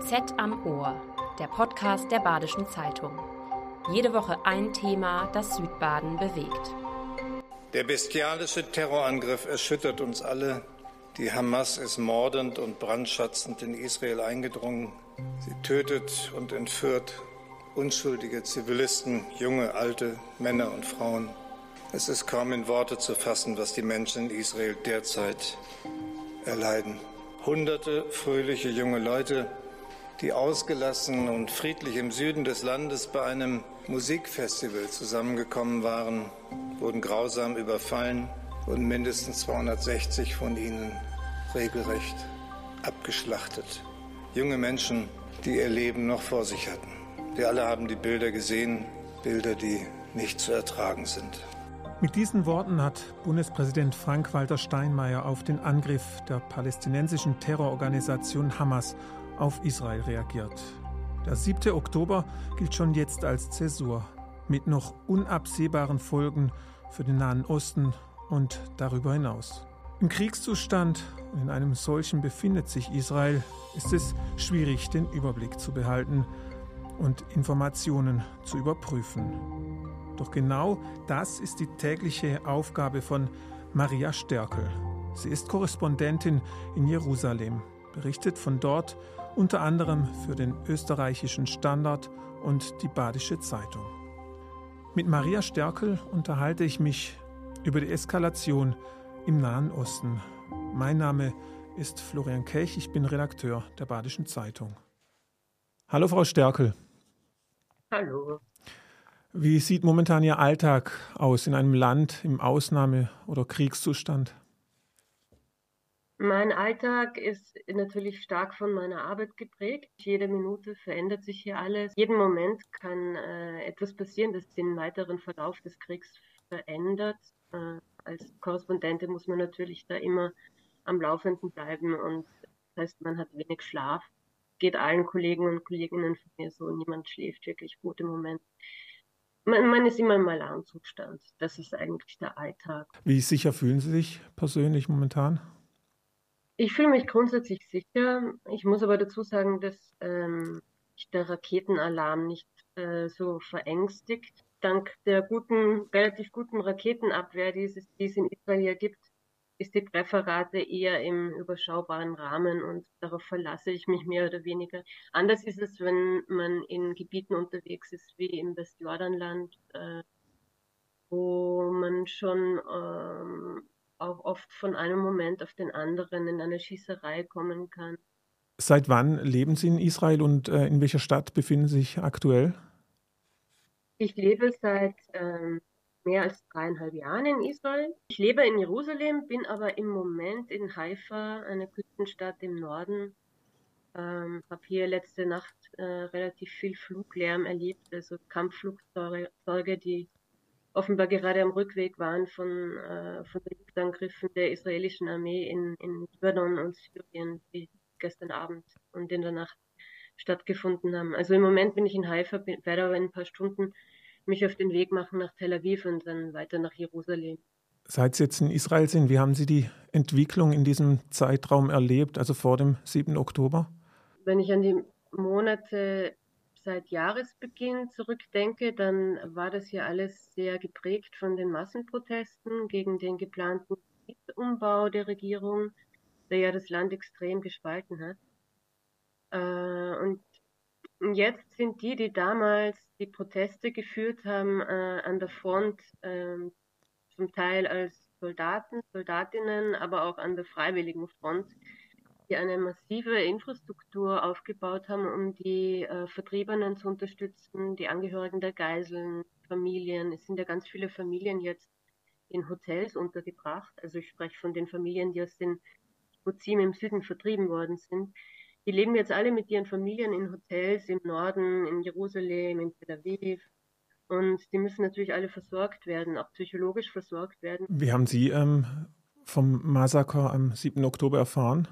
BZ am Ohr, der Podcast der Badischen Zeitung. Jede Woche ein Thema, das Südbaden bewegt. Der bestialische Terrorangriff erschüttert uns alle. Die Hamas ist mordend und brandschatzend in Israel eingedrungen. Sie tötet und entführt unschuldige Zivilisten, junge, alte, Männer und Frauen. Es ist kaum in Worte zu fassen, was die Menschen in Israel derzeit erleiden. Hunderte fröhliche junge Leute, die ausgelassen und friedlich im Süden des Landes bei einem Musikfestival zusammengekommen waren, wurden grausam überfallen und mindestens 260 von ihnen regelrecht abgeschlachtet. Junge Menschen, die ihr Leben noch vor sich hatten. Wir alle haben die Bilder gesehen, Bilder, die nicht zu ertragen sind. Mit diesen Worten hat Bundespräsident Frank-Walter Steinmeier auf den Angriff der palästinensischen Terrororganisation Hamas auf Israel reagiert. Der 7. Oktober gilt schon jetzt als Zäsur, mit noch unabsehbaren Folgen für den Nahen Osten und darüber hinaus. Im Kriegszustand in einem solchen befindet sich Israel, ist es schwierig, den Überblick zu behalten und Informationen zu überprüfen. Doch genau das ist die tägliche Aufgabe von Maria Stärkel. Sie ist Korrespondentin in Jerusalem, berichtet von dort unter anderem für den österreichischen Standard und die Badische Zeitung. Mit Maria Stärkel unterhalte ich mich über die Eskalation im Nahen Osten. Mein Name ist Florian Kech, ich bin Redakteur der Badischen Zeitung. Hallo Frau Stärkel. Hallo. Wie sieht momentan Ihr Alltag aus in einem Land im Ausnahme- oder Kriegszustand? Mein Alltag ist natürlich stark von meiner Arbeit geprägt. Jede Minute verändert sich hier alles. Jeden Moment kann äh, etwas passieren, das den weiteren Verlauf des Kriegs verändert. Äh, als Korrespondentin muss man natürlich da immer am Laufenden bleiben und das heißt, man hat wenig Schlaf. Geht allen Kollegen und Kolleginnen von mir so. Niemand schläft wirklich gut im Moment man, man ist immer im Alarmzustand. Das ist eigentlich der Alltag. Wie sicher fühlen Sie sich persönlich momentan? Ich fühle mich grundsätzlich sicher. Ich muss aber dazu sagen, dass ähm, der Raketenalarm nicht äh, so verängstigt. Dank der guten, relativ guten Raketenabwehr, die es, die es in Israel gibt, ist die Trefferrate eher im überschaubaren Rahmen und darauf verlasse ich mich mehr oder weniger. Anders ist es, wenn man in Gebieten unterwegs ist wie im Westjordanland, äh, wo man schon ähm, auch oft von einem Moment auf den anderen in eine Schießerei kommen kann. Seit wann leben Sie in Israel und äh, in welcher Stadt befinden Sie sich aktuell? Ich lebe seit ähm, mehr als dreieinhalb Jahren in Israel. Ich lebe in Jerusalem, bin aber im Moment in Haifa, eine Küstenstadt im Norden. Ähm, habe hier letzte Nacht äh, relativ viel Fluglärm erlebt, also Kampfflugzeuge, die offenbar gerade am Rückweg waren von, äh, von den Luftangriffen der israelischen Armee in, in Libanon und Syrien, die gestern Abend und in der Nacht stattgefunden haben. Also im Moment bin ich in Haifa, werde aber in ein paar Stunden mich auf den Weg machen nach Tel Aviv und dann weiter nach Jerusalem. Seit Sie jetzt in Israel sind, wie haben Sie die Entwicklung in diesem Zeitraum erlebt, also vor dem 7. Oktober? Wenn ich an die Monate seit Jahresbeginn zurückdenke, dann war das hier alles sehr geprägt von den Massenprotesten gegen den geplanten Umbau der Regierung, der ja das Land extrem gespalten hat. Äh, Jetzt sind die, die damals die Proteste geführt haben, äh, an der Front, äh, zum Teil als Soldaten, Soldatinnen, aber auch an der freiwilligen Front, die eine massive Infrastruktur aufgebaut haben, um die äh, Vertriebenen zu unterstützen, die Angehörigen der Geiseln, Familien. Es sind ja ganz viele Familien jetzt in Hotels untergebracht. Also ich spreche von den Familien, die aus den Buzim im Süden vertrieben worden sind die leben jetzt alle mit ihren Familien in Hotels im Norden, in Jerusalem, in Tel Aviv. Und die müssen natürlich alle versorgt werden, auch psychologisch versorgt werden. Wie haben Sie ähm, vom Massaker am 7. Oktober erfahren?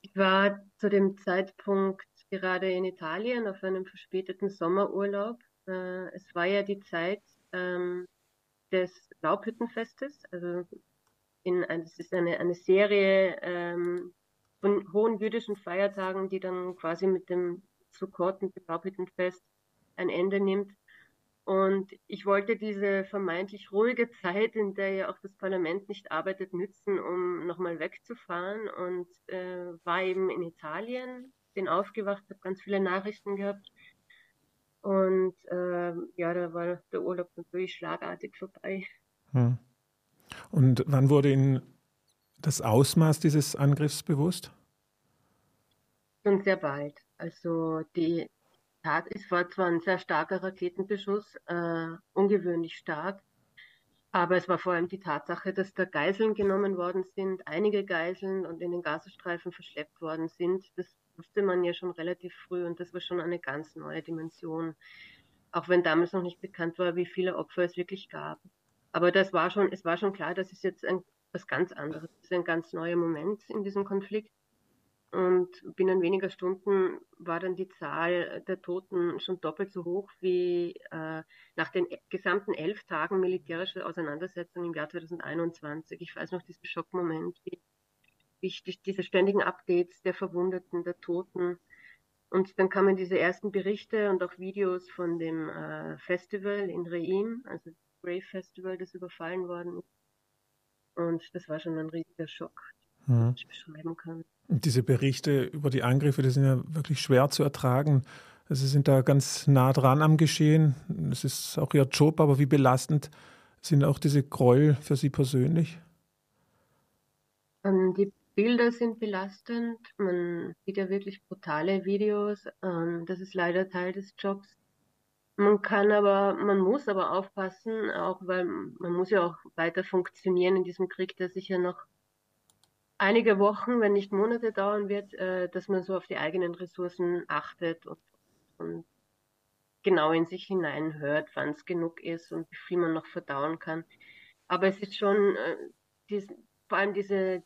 Ich war zu dem Zeitpunkt gerade in Italien auf einem verspäteten Sommerurlaub. Äh, es war ja die Zeit ähm, des Laubhüttenfestes. Also in, es ist eine, eine Serie ähm, von hohen jüdischen Feiertagen, die dann quasi mit dem Sukkot, mit dem Laubhüttenfest ein Ende nimmt. Und ich wollte diese vermeintlich ruhige Zeit, in der ja auch das Parlament nicht arbeitet, nützen, um nochmal wegzufahren und äh, war eben in Italien, bin aufgewacht, habe ganz viele Nachrichten gehabt und äh, ja, da war der Urlaub natürlich schlagartig vorbei. Hm. Und wann wurde Ihnen das Ausmaß dieses Angriffs bewusst? Schon sehr bald. Also die Tat ist war zwar ein sehr starker Raketenbeschuss, äh, ungewöhnlich stark, aber es war vor allem die Tatsache, dass da Geiseln genommen worden sind, einige Geiseln und in den Gazastreifen verschleppt worden sind. Das wusste man ja schon relativ früh und das war schon eine ganz neue Dimension. Auch wenn damals noch nicht bekannt war, wie viele Opfer es wirklich gab. Aber das war schon, es war schon klar, das ist jetzt ein, was ganz anderes. Das ist ein ganz neuer Moment in diesem Konflikt. Und binnen weniger Stunden war dann die Zahl der Toten schon doppelt so hoch wie äh, nach den gesamten elf Tagen militärischer Auseinandersetzung im Jahr 2021. Ich weiß noch diesen Schockmoment, wie, wie diese ständigen Updates der Verwundeten, der Toten. Und dann kamen diese ersten Berichte und auch Videos von dem äh, Festival in Reim, also das Grave Festival, das überfallen worden ist. Und das war schon ein riesiger Schock, den mhm. ich beschreiben kann. Diese Berichte über die Angriffe, die sind ja wirklich schwer zu ertragen. Also Sie sind da ganz nah dran am Geschehen. Es ist auch Ihr Job, aber wie belastend sind auch diese Gräuel für Sie persönlich? Ähm, die Bilder sind belastend. Man sieht ja wirklich brutale Videos. Ähm, das ist leider Teil des Jobs. Man kann aber, man muss aber aufpassen, auch weil man muss ja auch weiter funktionieren in diesem Krieg, der sich ja noch einige Wochen, wenn nicht Monate dauern wird, äh, dass man so auf die eigenen Ressourcen achtet und, und genau in sich hineinhört, wann es genug ist und wie viel man noch verdauen kann. Aber es ist schon äh, dies, vor allem diese,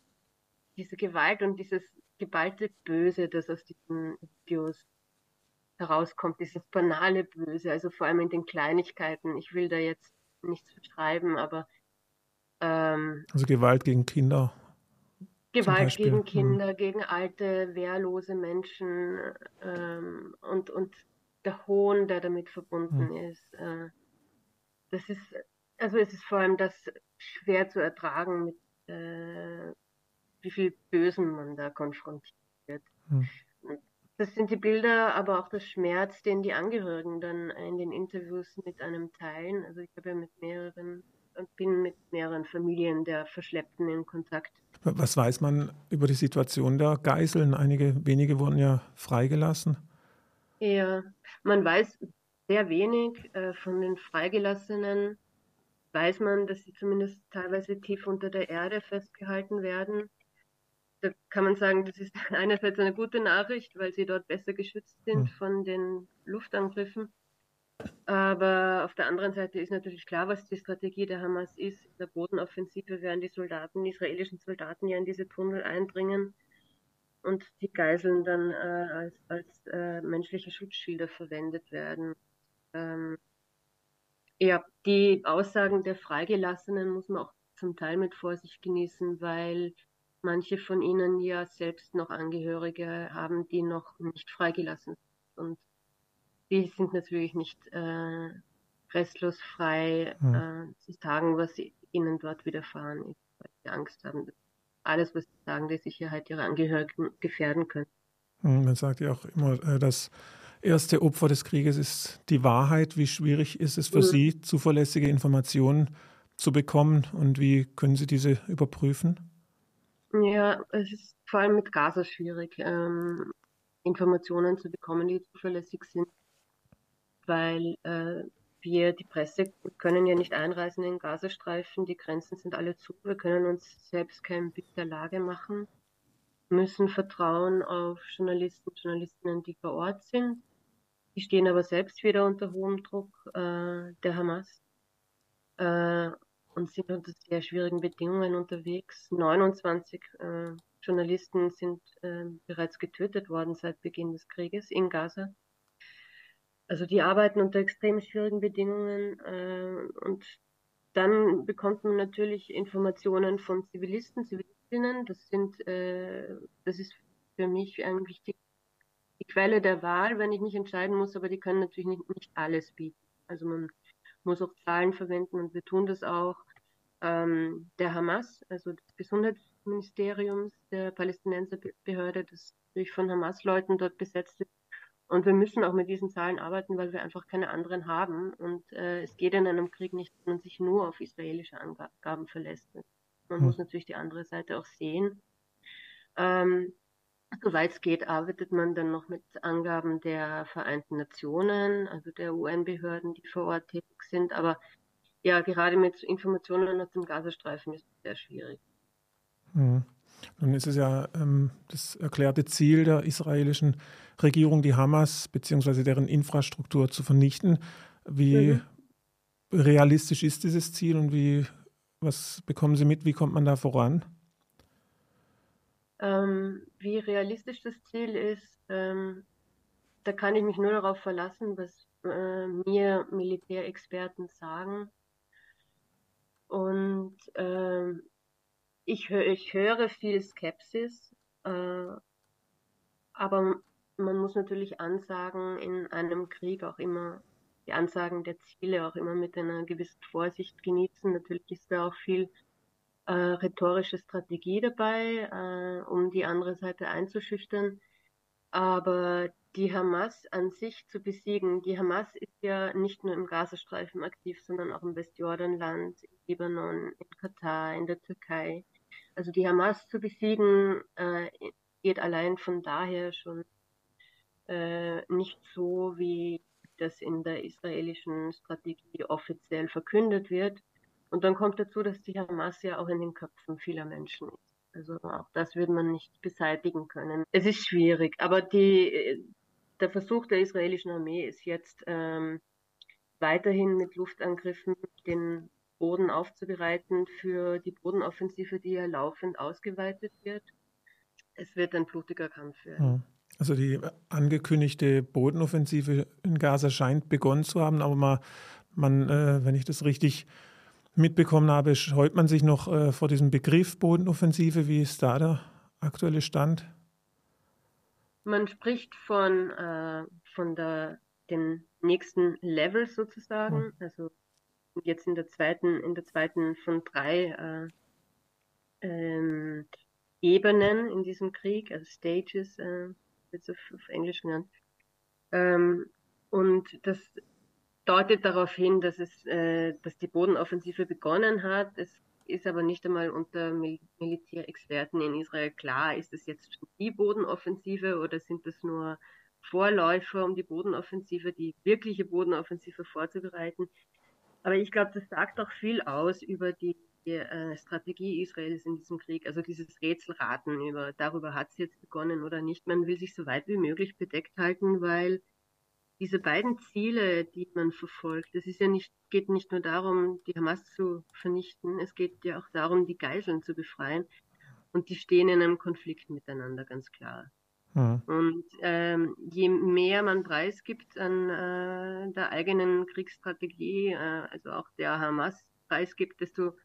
diese Gewalt und dieses geballte Böse, das aus diesen Videos herauskommt, dieses banale Böse, also vor allem in den Kleinigkeiten. Ich will da jetzt nichts beschreiben, aber ähm, also Gewalt gegen Kinder Gewalt gegen hm. Kinder, mhm. gegen alte, wehrlose Menschen ähm, und, und der Hohn, der damit verbunden mhm. ist. Äh, das ist, also es ist vor allem das schwer zu ertragen, mit äh, wie viel Bösen man da konfrontiert wird. Mhm. Das sind die Bilder, aber auch der Schmerz, den die Angehörigen dann in den Interviews mit einem teilen. Also ich habe ja mit mehreren und bin mit mehreren Familien der Verschleppten in Kontakt. Was weiß man über die Situation der Geiseln? Einige wenige wurden ja freigelassen. Ja, man weiß sehr wenig äh, von den Freigelassenen. Weiß man, dass sie zumindest teilweise tief unter der Erde festgehalten werden. Da kann man sagen, das ist einerseits eine gute Nachricht, weil sie dort besser geschützt sind hm. von den Luftangriffen. Aber auf der anderen Seite ist natürlich klar, was die Strategie der Hamas ist. In der Bodenoffensive werden die Soldaten, die israelischen Soldaten ja in diese Tunnel eindringen und die Geiseln dann äh, als, als äh, menschliche Schutzschilder verwendet werden. Ähm, ja, die Aussagen der Freigelassenen muss man auch zum Teil mit Vorsicht genießen, weil manche von ihnen ja selbst noch Angehörige haben, die noch nicht freigelassen sind. Und die sind natürlich nicht äh, restlos frei mhm. äh, zu sagen, was ihnen dort widerfahren ist, weil sie Angst haben, dass alles, was sie sagen, die Sicherheit ihrer Angehörigen gefährden könnte. Hm, man sagt ja auch immer, äh, das erste Opfer des Krieges ist die Wahrheit. Wie schwierig ist es für mhm. Sie, zuverlässige Informationen zu bekommen und wie können Sie diese überprüfen? Ja, es ist vor allem mit Gaza schwierig, ähm, Informationen zu bekommen, die zuverlässig sind weil äh, wir, die Presse, können ja nicht einreisen in den Gazastreifen, die Grenzen sind alle zu, wir können uns selbst kein Bild der Lage machen, müssen vertrauen auf Journalisten, Journalistinnen, die vor Ort sind. Die stehen aber selbst wieder unter hohem Druck äh, der Hamas äh, und sind unter sehr schwierigen Bedingungen unterwegs. 29 äh, Journalisten sind äh, bereits getötet worden seit Beginn des Krieges in Gaza. Also die arbeiten unter extrem schwierigen Bedingungen äh, und dann bekommt man natürlich Informationen von Zivilisten, Zivilistinnen. Das sind, äh, das ist für mich eigentlich die, die Quelle der Wahl, wenn ich mich entscheiden muss, aber die können natürlich nicht, nicht alles bieten. Also man muss auch Zahlen verwenden und wir tun das auch. Ähm, der Hamas, also des Gesundheitsministeriums der Palästinenserbehörde, das durch von Hamas-Leuten dort besetzt ist. Und wir müssen auch mit diesen Zahlen arbeiten, weil wir einfach keine anderen haben. Und äh, es geht in einem Krieg nicht, dass man sich nur auf israelische Angaben verlässt. Man hm. muss natürlich die andere Seite auch sehen. Ähm, Soweit es geht, arbeitet man dann noch mit Angaben der Vereinten Nationen, also der UN-Behörden, die vor Ort tätig sind. Aber ja, gerade mit Informationen aus dem Gazastreifen ist es sehr schwierig. Mhm. Nun ist es ja ähm, das erklärte Ziel der israelischen Regierung, die Hamas bzw. deren Infrastruktur zu vernichten. Wie mhm. realistisch ist dieses Ziel und wie, was bekommen Sie mit? Wie kommt man da voran? Ähm, wie realistisch das Ziel ist, ähm, da kann ich mich nur darauf verlassen, was äh, mir Militärexperten sagen. Und äh, ich, ich höre viel Skepsis, äh, aber man muss natürlich Ansagen in einem Krieg auch immer, die Ansagen der Ziele auch immer mit einer gewissen Vorsicht genießen. Natürlich ist da auch viel äh, rhetorische Strategie dabei, äh, um die andere Seite einzuschüchtern. Aber die Hamas an sich zu besiegen, die Hamas ist ja nicht nur im Gazastreifen aktiv, sondern auch im Westjordanland, im Libanon, in Katar, in der Türkei. Also die Hamas zu besiegen äh, geht allein von daher schon äh, nicht so, wie das in der israelischen Strategie offiziell verkündet wird. Und dann kommt dazu, dass die Hamas ja auch in den Köpfen vieler Menschen ist. Also auch das würde man nicht beseitigen können. Es ist schwierig, aber die, der Versuch der israelischen Armee ist jetzt ähm, weiterhin mit Luftangriffen den Boden aufzubereiten für die Bodenoffensive, die ja laufend ausgeweitet wird. Es wird ein blutiger Kampf werden. Hm. Also die angekündigte Bodenoffensive in Gaza scheint begonnen zu haben, aber man, man äh, wenn ich das richtig mitbekommen habe, scheut man sich noch äh, vor diesem Begriff Bodenoffensive. Wie ist da der aktuelle Stand? Man spricht von, äh, von der, den nächsten Level sozusagen, also jetzt in der zweiten, in der zweiten von drei äh, ähm, Ebenen in diesem Krieg, also Stages, äh, jetzt auf, auf Englisch genannt. Ähm, und das deutet darauf hin, dass es, äh, dass die Bodenoffensive begonnen hat. Es ist aber nicht einmal unter Mil Militärexperten in Israel klar, ist es jetzt die Bodenoffensive oder sind das nur Vorläufer, um die Bodenoffensive, die wirkliche Bodenoffensive vorzubereiten. Aber ich glaube, das sagt auch viel aus über die äh, Strategie Israels in diesem Krieg, also dieses Rätselraten über, darüber hat es jetzt begonnen oder nicht. Man will sich so weit wie möglich bedeckt halten, weil diese beiden Ziele, die man verfolgt, es ist ja nicht, geht nicht nur darum, die Hamas zu vernichten, es geht ja auch darum, die Geiseln zu befreien. Und die stehen in einem Konflikt miteinander, ganz klar. Mhm. Und ähm, je mehr man preisgibt an äh, der eigenen Kriegsstrategie, äh, also auch der Hamas preisgibt, desto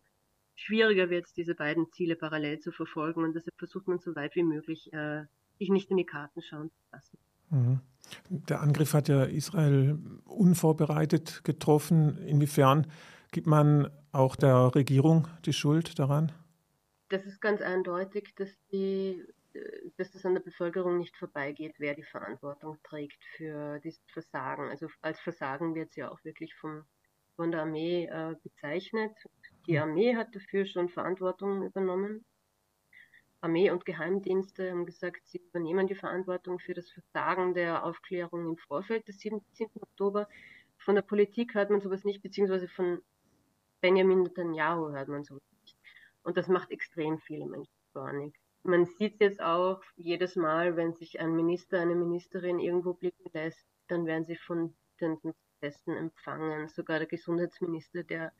schwieriger wird es, diese beiden Ziele parallel zu verfolgen. Und deshalb versucht man so weit wie möglich, äh, sich nicht in die Karten schauen zu lassen. Mhm. Der Angriff hat ja Israel unvorbereitet getroffen. Inwiefern gibt man auch der Regierung die Schuld daran? Das ist ganz eindeutig, dass, die, dass das an der Bevölkerung nicht vorbeigeht, wer die Verantwortung trägt für dieses Versagen. Also als Versagen wird es ja auch wirklich vom, von der Armee äh, bezeichnet. Die hm. Armee hat dafür schon Verantwortung übernommen. Armee und Geheimdienste haben gesagt, sie übernehmen die Verantwortung für das Versagen der Aufklärung im Vorfeld des 17. Oktober. Von der Politik hört man sowas nicht, beziehungsweise von Benjamin Netanyahu hört man sowas nicht. Und das macht extrem viele Menschen zornig. Man sieht es jetzt auch jedes Mal, wenn sich ein Minister, eine Ministerin irgendwo blicken lässt, dann werden sie von den Protesten empfangen. Sogar der Gesundheitsminister, der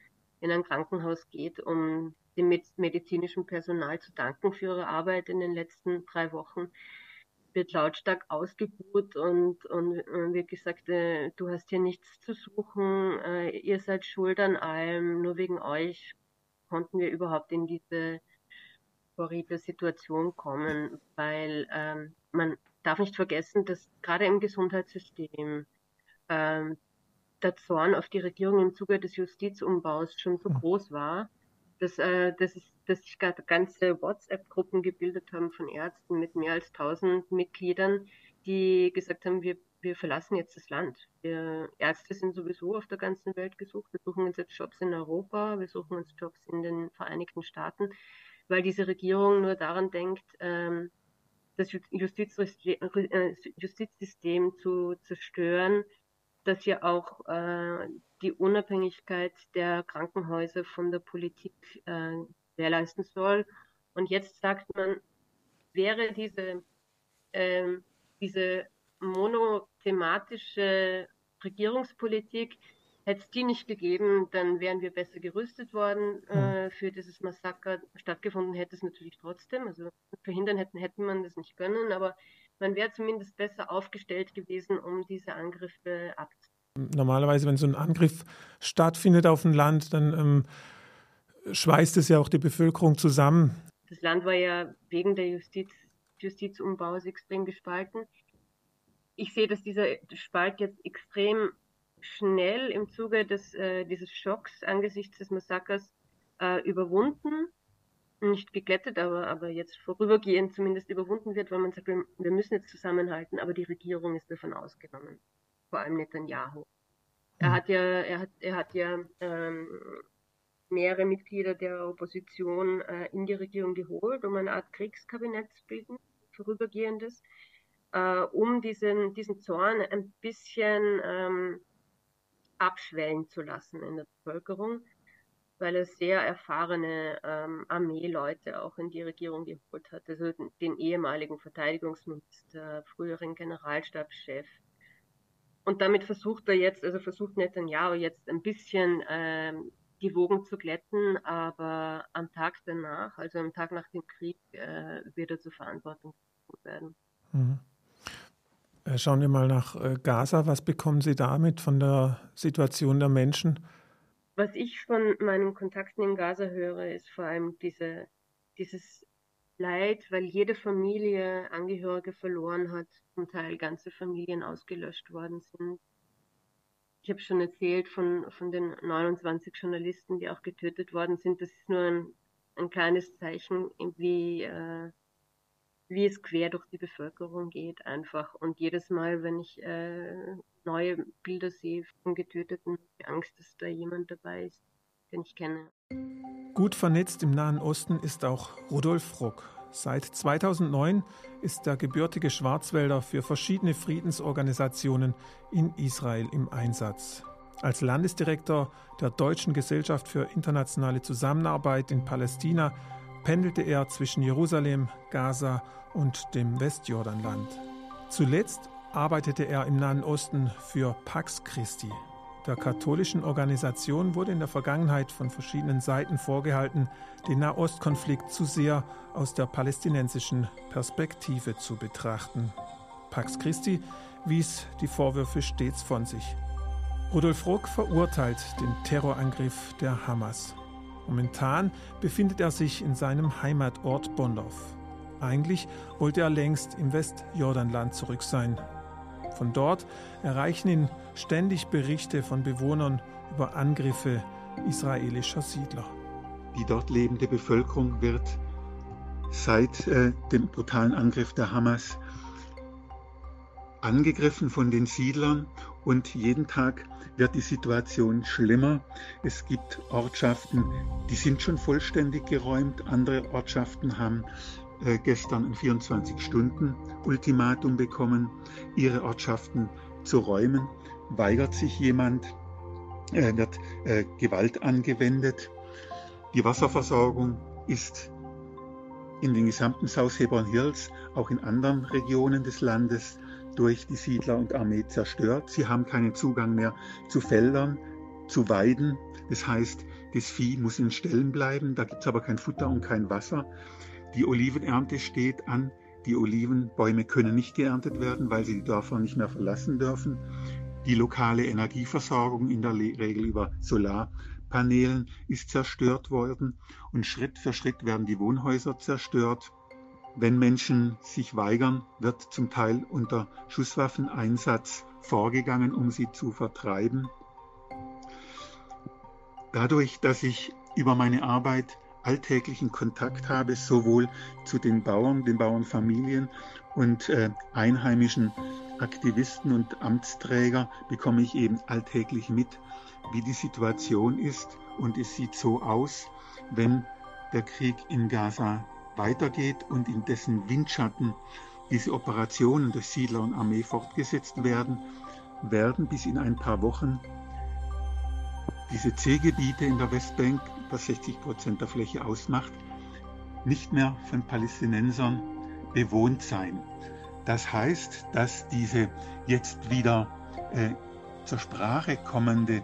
in ein Krankenhaus geht, um dem medizinischen Personal zu danken für ihre Arbeit in den letzten drei Wochen, wird lautstark ausgebuht und, und, wird gesagt, äh, du hast hier nichts zu suchen, äh, ihr seid schuld an allem, nur wegen euch konnten wir überhaupt in diese horrible Situation kommen, weil ähm, man darf nicht vergessen, dass gerade im Gesundheitssystem ähm, der Zorn auf die Regierung im Zuge des Justizumbaus schon so hm. groß war, dass, äh, dass, es, dass sich ganze WhatsApp-Gruppen gebildet haben von Ärzten mit mehr als 1000 Mitgliedern, die gesagt haben, wir, wir verlassen jetzt das Land. Wir Ärzte sind sowieso auf der ganzen Welt gesucht. Wir suchen uns jetzt Jobs in Europa, wir suchen uns Jobs in den Vereinigten Staaten, weil diese Regierung nur daran denkt, ähm, das äh, Justizsystem zu zerstören, das ja auch äh, die Unabhängigkeit der Krankenhäuser von der Politik äh, gewährleisten soll. Und jetzt sagt man, wäre diese, äh, diese monothematische Regierungspolitik, hätte es die nicht gegeben, dann wären wir besser gerüstet worden äh, hm. für dieses Massaker. Stattgefunden hätte es natürlich trotzdem. Also verhindern hätten, hätten man das nicht können, aber man wäre zumindest besser aufgestellt gewesen, um diese Angriffe abzuwehren. Normalerweise, wenn so ein Angriff stattfindet auf ein Land, dann ähm, schweißt es ja auch die Bevölkerung zusammen. Das Land war ja wegen der Justiz, Justizumbaus extrem gespalten. Ich sehe, dass dieser Spalt jetzt extrem schnell im Zuge des, äh, dieses Schocks angesichts des Massakers äh, überwunden nicht geglättet, aber, aber jetzt vorübergehend zumindest überwunden wird, weil man sagt, wir, wir müssen jetzt zusammenhalten, aber die Regierung ist davon ausgenommen. Vor allem Netanyahu. Er mhm. hat ja, er hat, er hat ja ähm, mehrere Mitglieder der Opposition äh, in die Regierung geholt, um eine Art Kriegskabinett zu bilden, vorübergehendes, äh, um diesen, diesen Zorn ein bisschen ähm, abschwellen zu lassen in der Bevölkerung weil er sehr erfahrene ähm, Armeeleute auch in die Regierung geholt hat. Also den ehemaligen Verteidigungsminister, früheren Generalstabschef. Und damit versucht er jetzt, also versucht Netanyahu jetzt ein bisschen ähm, die Wogen zu glätten, aber am Tag danach, also am Tag nach dem Krieg, äh, wird er zur Verantwortung werden. Mhm. Äh, schauen wir mal nach äh, Gaza. Was bekommen Sie damit von der Situation der Menschen? Was ich von meinen Kontakten in Gaza höre, ist vor allem diese, dieses Leid, weil jede Familie Angehörige verloren hat, zum Teil ganze Familien ausgelöscht worden sind. Ich habe schon erzählt von, von den 29 Journalisten, die auch getötet worden sind. Das ist nur ein, ein kleines Zeichen, wie, äh, wie es quer durch die Bevölkerung geht einfach. Und jedes Mal, wenn ich äh, neue Bilder sehe von Getöteten, die Angst, dass da jemand dabei ist, den ich kenne. Gut vernetzt im Nahen Osten ist auch Rudolf Ruck. Seit 2009 ist der gebürtige Schwarzwälder für verschiedene Friedensorganisationen in Israel im Einsatz. Als Landesdirektor der Deutschen Gesellschaft für internationale Zusammenarbeit in Palästina pendelte er zwischen Jerusalem, Gaza und dem Westjordanland. Zuletzt arbeitete er im Nahen Osten für Pax Christi. Der katholischen Organisation wurde in der Vergangenheit von verschiedenen Seiten vorgehalten, den Nahostkonflikt zu sehr aus der palästinensischen Perspektive zu betrachten. Pax Christi wies die Vorwürfe stets von sich. Rudolf Ruck verurteilt den Terrorangriff der Hamas. Momentan befindet er sich in seinem Heimatort Bondow. Eigentlich wollte er längst im Westjordanland zurück sein. Von dort erreichen ihn ständig Berichte von Bewohnern über Angriffe israelischer Siedler. Die dort lebende Bevölkerung wird seit äh, dem brutalen Angriff der Hamas angegriffen von den Siedlern und jeden Tag wird die Situation schlimmer. Es gibt Ortschaften, die sind schon vollständig geräumt, andere Ortschaften haben äh, gestern ein 24-Stunden-Ultimatum bekommen, ihre Ortschaften zu räumen. Weigert sich jemand, äh, wird äh, Gewalt angewendet. Die Wasserversorgung ist in den gesamten South Hebron Hills, auch in anderen Regionen des Landes, durch die Siedler und Armee zerstört. Sie haben keinen Zugang mehr zu Feldern, zu Weiden. Das heißt, das Vieh muss in Ställen bleiben, da gibt es aber kein Futter und kein Wasser. Die Olivenernte steht an. Die Olivenbäume können nicht geerntet werden, weil sie die Dörfer nicht mehr verlassen dürfen. Die lokale Energieversorgung in der Regel über Solarpanelen ist zerstört worden und Schritt für Schritt werden die Wohnhäuser zerstört. Wenn Menschen sich weigern, wird zum Teil unter Schusswaffeneinsatz vorgegangen, um sie zu vertreiben. Dadurch, dass ich über meine Arbeit alltäglichen Kontakt habe, sowohl zu den Bauern, den Bauernfamilien und äh, einheimischen Aktivisten und Amtsträger, bekomme ich eben alltäglich mit, wie die Situation ist. Und es sieht so aus, wenn der Krieg in Gaza weitergeht und in dessen Windschatten diese Operationen durch Siedler und Armee fortgesetzt werden, werden bis in ein paar Wochen diese C-Gebiete in der Westbank, was 60 Prozent der Fläche ausmacht, nicht mehr von Palästinensern bewohnt sein. Das heißt, dass diese jetzt wieder äh, zur Sprache kommende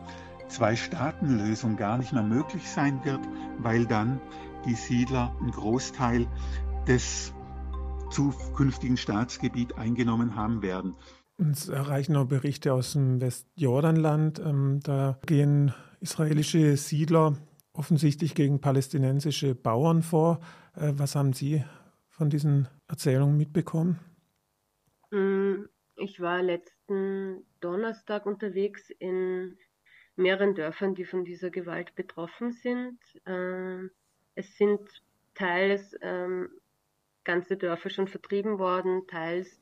Zwei-Staaten-Lösung gar nicht mehr möglich sein wird, weil dann die Siedler einen Großteil des zukünftigen Staatsgebiet eingenommen haben werden. Uns erreichen auch Berichte aus dem Westjordanland. Ähm, da gehen israelische Siedler offensichtlich gegen palästinensische Bauern vor. Äh, was haben Sie von diesen Erzählungen mitbekommen? Mm, ich war letzten Donnerstag unterwegs in mehreren Dörfern, die von dieser Gewalt betroffen sind. Es sind teils ähm, ganze Dörfer schon vertrieben worden, teils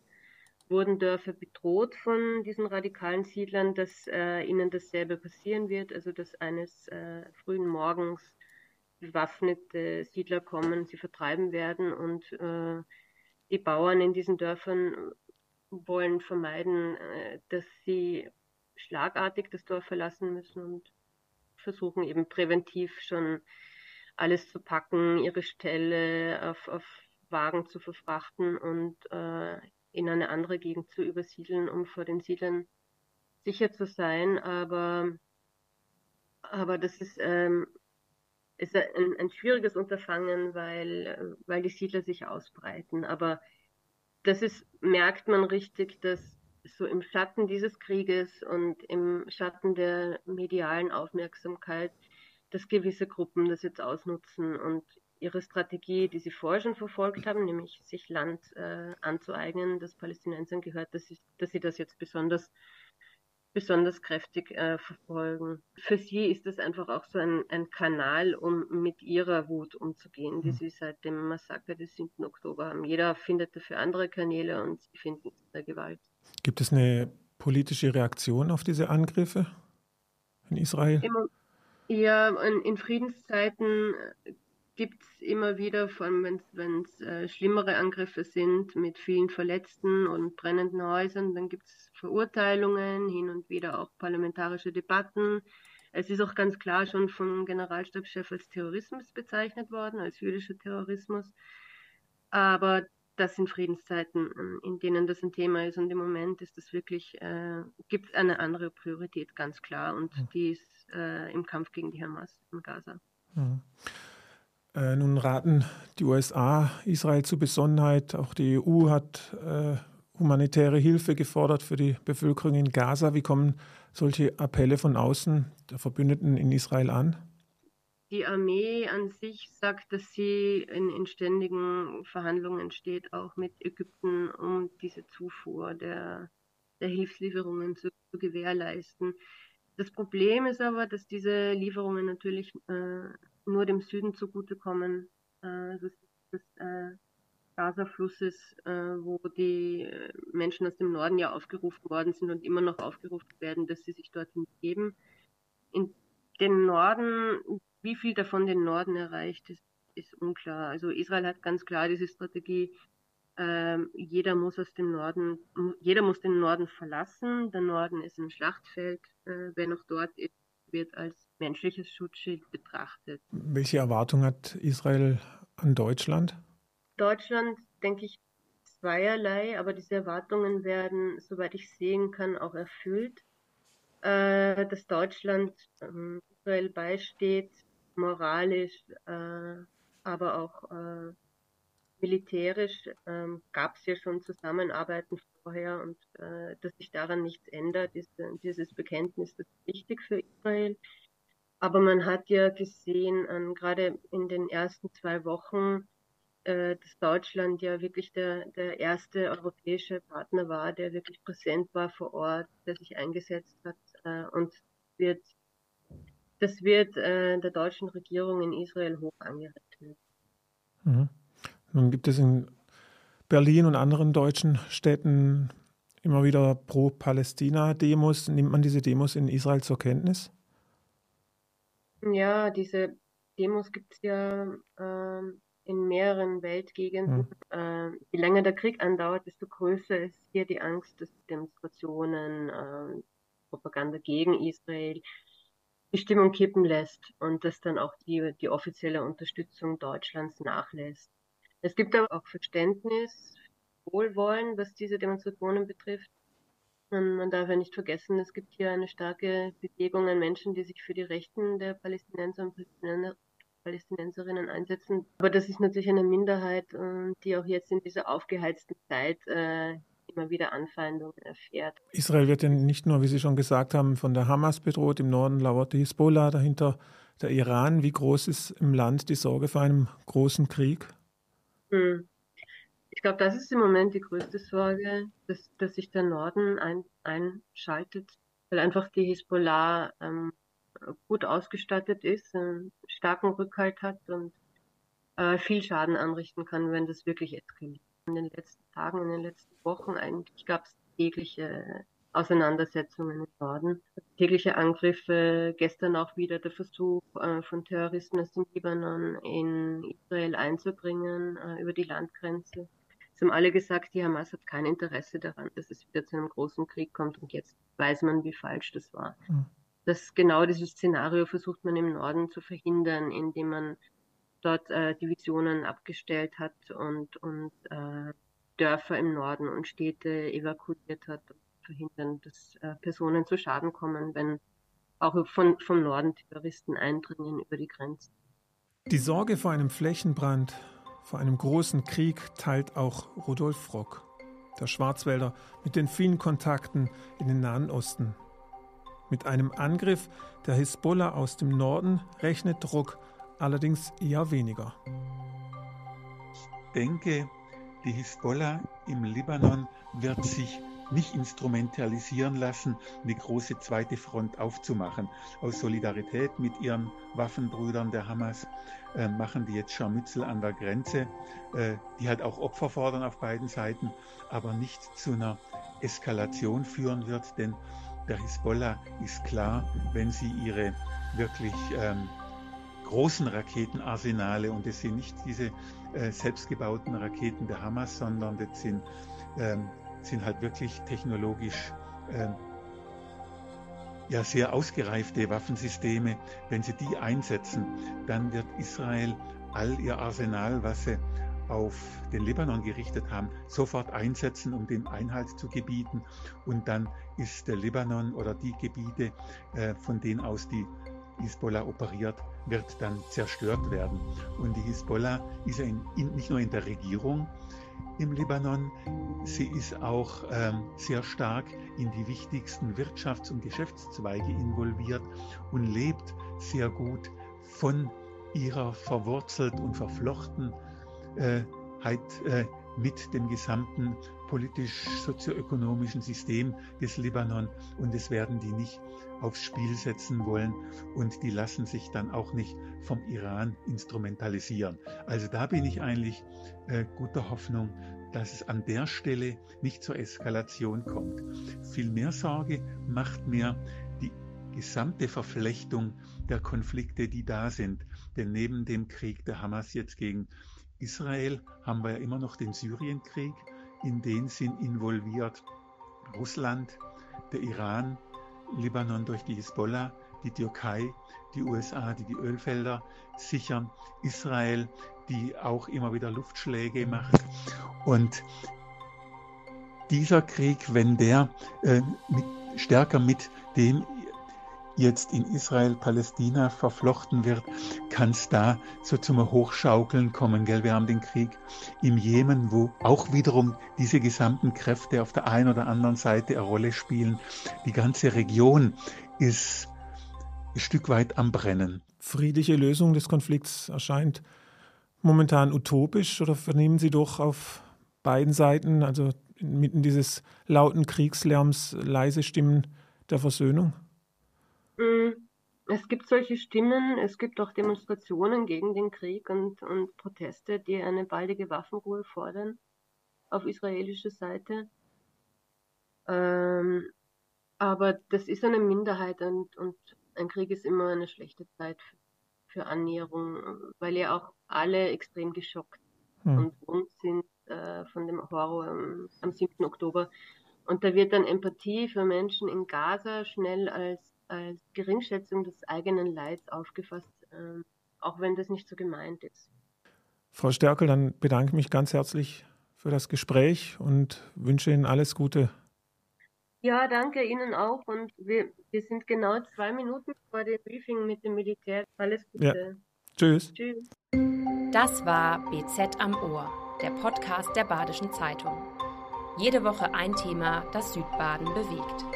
wurden Dörfer bedroht von diesen radikalen Siedlern, dass äh, ihnen dasselbe passieren wird, also dass eines äh, frühen Morgens bewaffnete Siedler kommen, sie vertreiben werden und äh, die Bauern in diesen Dörfern wollen vermeiden, äh, dass sie schlagartig das Dorf verlassen müssen und versuchen eben präventiv schon alles zu packen, ihre Ställe auf, auf Wagen zu verfrachten und äh, in eine andere Gegend zu übersiedeln, um vor den Siedlern sicher zu sein. Aber, aber das ist, ähm, ist ein, ein schwieriges Unterfangen, weil, weil die Siedler sich ausbreiten. Aber das ist, merkt man richtig, dass so im Schatten dieses Krieges und im Schatten der medialen Aufmerksamkeit, dass gewisse Gruppen das jetzt ausnutzen und ihre Strategie, die sie vorher schon verfolgt haben, nämlich sich Land äh, anzueignen, das Palästinensern gehört, dass sie, dass sie das jetzt besonders besonders kräftig äh, verfolgen. Für sie ist es einfach auch so ein, ein, Kanal, um mit ihrer Wut umzugehen, die mhm. sie seit dem Massaker des 7. Oktober haben. Jeder findet dafür andere Kanäle und sie finden es der Gewalt. Gibt es eine politische Reaktion auf diese Angriffe in Israel? Immer, ja, in, Friedenszeiten gibt es immer wieder, vor allem wenn es äh, schlimmere Angriffe sind mit vielen Verletzten und brennenden Häusern, dann gibt es Verurteilungen, hin und wieder auch parlamentarische Debatten. Es ist auch ganz klar schon vom Generalstabschef als Terrorismus bezeichnet worden, als jüdischer Terrorismus. Aber das sind Friedenszeiten, ähm, in denen das ein Thema ist. Und im Moment ist das wirklich, äh, gibt es eine andere Priorität, ganz klar. Und hm. die ist äh, im Kampf gegen die Hamas in Gaza. Mhm. Äh, nun raten die USA Israel zur Besonnenheit. Auch die EU hat äh, humanitäre Hilfe gefordert für die Bevölkerung in Gaza. Wie kommen solche Appelle von außen der Verbündeten in Israel an? Die Armee an sich sagt, dass sie in, in ständigen Verhandlungen steht, auch mit Ägypten, um diese Zufuhr der, der Hilfslieferungen zu, zu gewährleisten. Das Problem ist aber, dass diese Lieferungen natürlich äh, nur dem Süden zugutekommen, äh, des, des äh, Gaza-Flusses, äh, wo die Menschen aus dem Norden ja aufgerufen worden sind und immer noch aufgerufen werden, dass sie sich dorthin begeben. In den Norden, wie viel davon den Norden erreicht, ist, ist unklar. Also Israel hat ganz klar diese Strategie, ähm, jeder muss aus dem Norden, jeder muss den Norden verlassen. Der Norden ist ein Schlachtfeld. Äh, wer noch dort ist, wird als menschliches Schutzschild betrachtet. Welche Erwartung hat Israel an Deutschland? Deutschland, denke ich, zweierlei, aber diese Erwartungen werden, soweit ich sehen kann, auch erfüllt. Äh, dass Deutschland ähm, Israel beisteht, moralisch, äh, aber auch äh, militärisch ähm, gab es ja schon Zusammenarbeiten vorher und äh, dass sich daran nichts ändert, ist äh, dieses Bekenntnis das ist wichtig für Israel. Aber man hat ja gesehen, ähm, gerade in den ersten zwei Wochen, äh, dass Deutschland ja wirklich der, der erste europäische Partner war, der wirklich präsent war vor Ort, der sich eingesetzt hat äh, und wird, das wird äh, der deutschen Regierung in Israel hoch angerechnet. Mhm. Nun gibt es in Berlin und anderen deutschen Städten immer wieder Pro-Palästina-Demos. Nimmt man diese Demos in Israel zur Kenntnis? Ja, diese Demos gibt es ja ähm, in mehreren Weltgegenden. Hm. Äh, je länger der Krieg andauert, desto größer ist hier die Angst, dass Demonstrationen, äh, Propaganda gegen Israel die Stimmung kippen lässt und dass dann auch die, die offizielle Unterstützung Deutschlands nachlässt. Es gibt aber auch Verständnis, Wohlwollen, was diese Demonstrationen betrifft. Und man darf ja nicht vergessen, es gibt hier eine starke Bewegung an Menschen, die sich für die Rechten der Palästinenser und Palästinenserinnen einsetzen. Aber das ist natürlich eine Minderheit, die auch jetzt in dieser aufgeheizten Zeit äh, immer wieder Anfeindungen erfährt. Israel wird ja nicht nur, wie Sie schon gesagt haben, von der Hamas bedroht. Im Norden lauert die Hisbollah, dahinter der Iran. Wie groß ist im Land die Sorge vor einem großen Krieg? Hm. Ich glaube, das ist im Moment die größte Sorge, dass, dass sich der Norden ein, einschaltet, weil einfach die Hisbollah ähm, gut ausgestattet ist, einen starken Rückhalt hat und äh, viel Schaden anrichten kann, wenn das wirklich eskaliert. In den letzten Tagen, in den letzten Wochen eigentlich gab es tägliche Auseinandersetzungen im Norden, tägliche Angriffe, gestern auch wieder der Versuch äh, von Terroristen aus dem Libanon in Israel einzudringen äh, über die Landgrenze. Es haben alle gesagt, die Hamas hat kein Interesse daran, dass es wieder zu einem großen Krieg kommt und jetzt weiß man, wie falsch das war. Mhm. Das genau dieses Szenario versucht man im Norden zu verhindern, indem man dort äh, Divisionen abgestellt hat und, und äh, Dörfer im Norden und Städte evakuiert hat, um verhindern, dass äh, Personen zu Schaden kommen, wenn auch von, vom Norden Terroristen eindringen über die Grenzen. Die Sorge vor einem Flächenbrand vor einem großen Krieg teilt auch Rudolf Rock, der Schwarzwälder mit den vielen Kontakten in den Nahen Osten. Mit einem Angriff der Hisbollah aus dem Norden rechnet Rock allerdings eher weniger. Ich denke, die Hisbollah im Libanon wird sich nicht instrumentalisieren lassen, eine große zweite Front aufzumachen. Aus Solidarität mit ihren Waffenbrüdern der Hamas äh, machen die jetzt Scharmützel an der Grenze, äh, die halt auch Opfer fordern auf beiden Seiten, aber nicht zu einer Eskalation führen wird, denn der Hisbollah ist klar, wenn sie ihre wirklich ähm, großen Raketenarsenale, und es sind nicht diese äh, selbstgebauten Raketen der Hamas, sondern das sind ähm, sind halt wirklich technologisch äh, ja sehr ausgereifte Waffensysteme. Wenn sie die einsetzen, dann wird Israel all ihr Arsenal, was sie auf den Libanon gerichtet haben, sofort einsetzen, um dem Einhalt zu gebieten. Und dann ist der Libanon oder die Gebiete, äh, von denen aus die Hisbollah operiert, wird dann zerstört werden. Und die Hisbollah ist in, in, nicht nur in der Regierung, im Libanon. Sie ist auch ähm, sehr stark in die wichtigsten Wirtschafts- und Geschäftszweige involviert und lebt sehr gut von ihrer verwurzelt und verflochenheit äh, mit dem gesamten politisch-sozioökonomischen System des Libanon und es werden die nicht aufs Spiel setzen wollen und die lassen sich dann auch nicht vom Iran instrumentalisieren. Also da bin ich eigentlich äh, guter Hoffnung, dass es an der Stelle nicht zur Eskalation kommt. Viel mehr Sorge macht mir die gesamte Verflechtung der Konflikte, die da sind. Denn neben dem Krieg der Hamas jetzt gegen Israel haben wir ja immer noch den Syrienkrieg, in den sind involviert Russland, der Iran, Libanon durch die Hisbollah, die Türkei, die USA, die die Ölfelder sichern, Israel, die auch immer wieder Luftschläge macht. Und dieser Krieg, wenn der äh, mit, stärker mit dem jetzt in Israel-Palästina verflochten wird, kann es da so zum Hochschaukeln kommen. Gell? Wir haben den Krieg im Jemen, wo auch wiederum diese gesamten Kräfte auf der einen oder anderen Seite eine Rolle spielen. Die ganze Region ist ein Stück weit am Brennen. Friedliche Lösung des Konflikts erscheint momentan utopisch oder vernehmen Sie doch auf beiden Seiten, also inmitten dieses lauten Kriegslärms, leise Stimmen der Versöhnung? Mm, es gibt solche Stimmen, es gibt auch Demonstrationen gegen den Krieg und, und Proteste, die eine baldige Waffenruhe fordern auf israelischer Seite. Ähm, aber das ist eine Minderheit und, und ein Krieg ist immer eine schlechte Zeit für, für Annäherung, weil ja auch alle extrem geschockt hm. und rund sind äh, von dem Horror am, am 7. Oktober. Und da wird dann Empathie für Menschen in Gaza schnell als, als Geringschätzung des eigenen Leids aufgefasst, äh, auch wenn das nicht so gemeint ist. Frau Stärkel, dann bedanke ich mich ganz herzlich für das Gespräch und wünsche Ihnen alles Gute. Ja, danke Ihnen auch. Und wir, wir sind genau zwei Minuten vor dem Briefing mit dem Militär. Alles Gute. Ja. Tschüss. Tschüss. Das war BZ am Ohr, der Podcast der Badischen Zeitung. Jede Woche ein Thema, das Südbaden bewegt.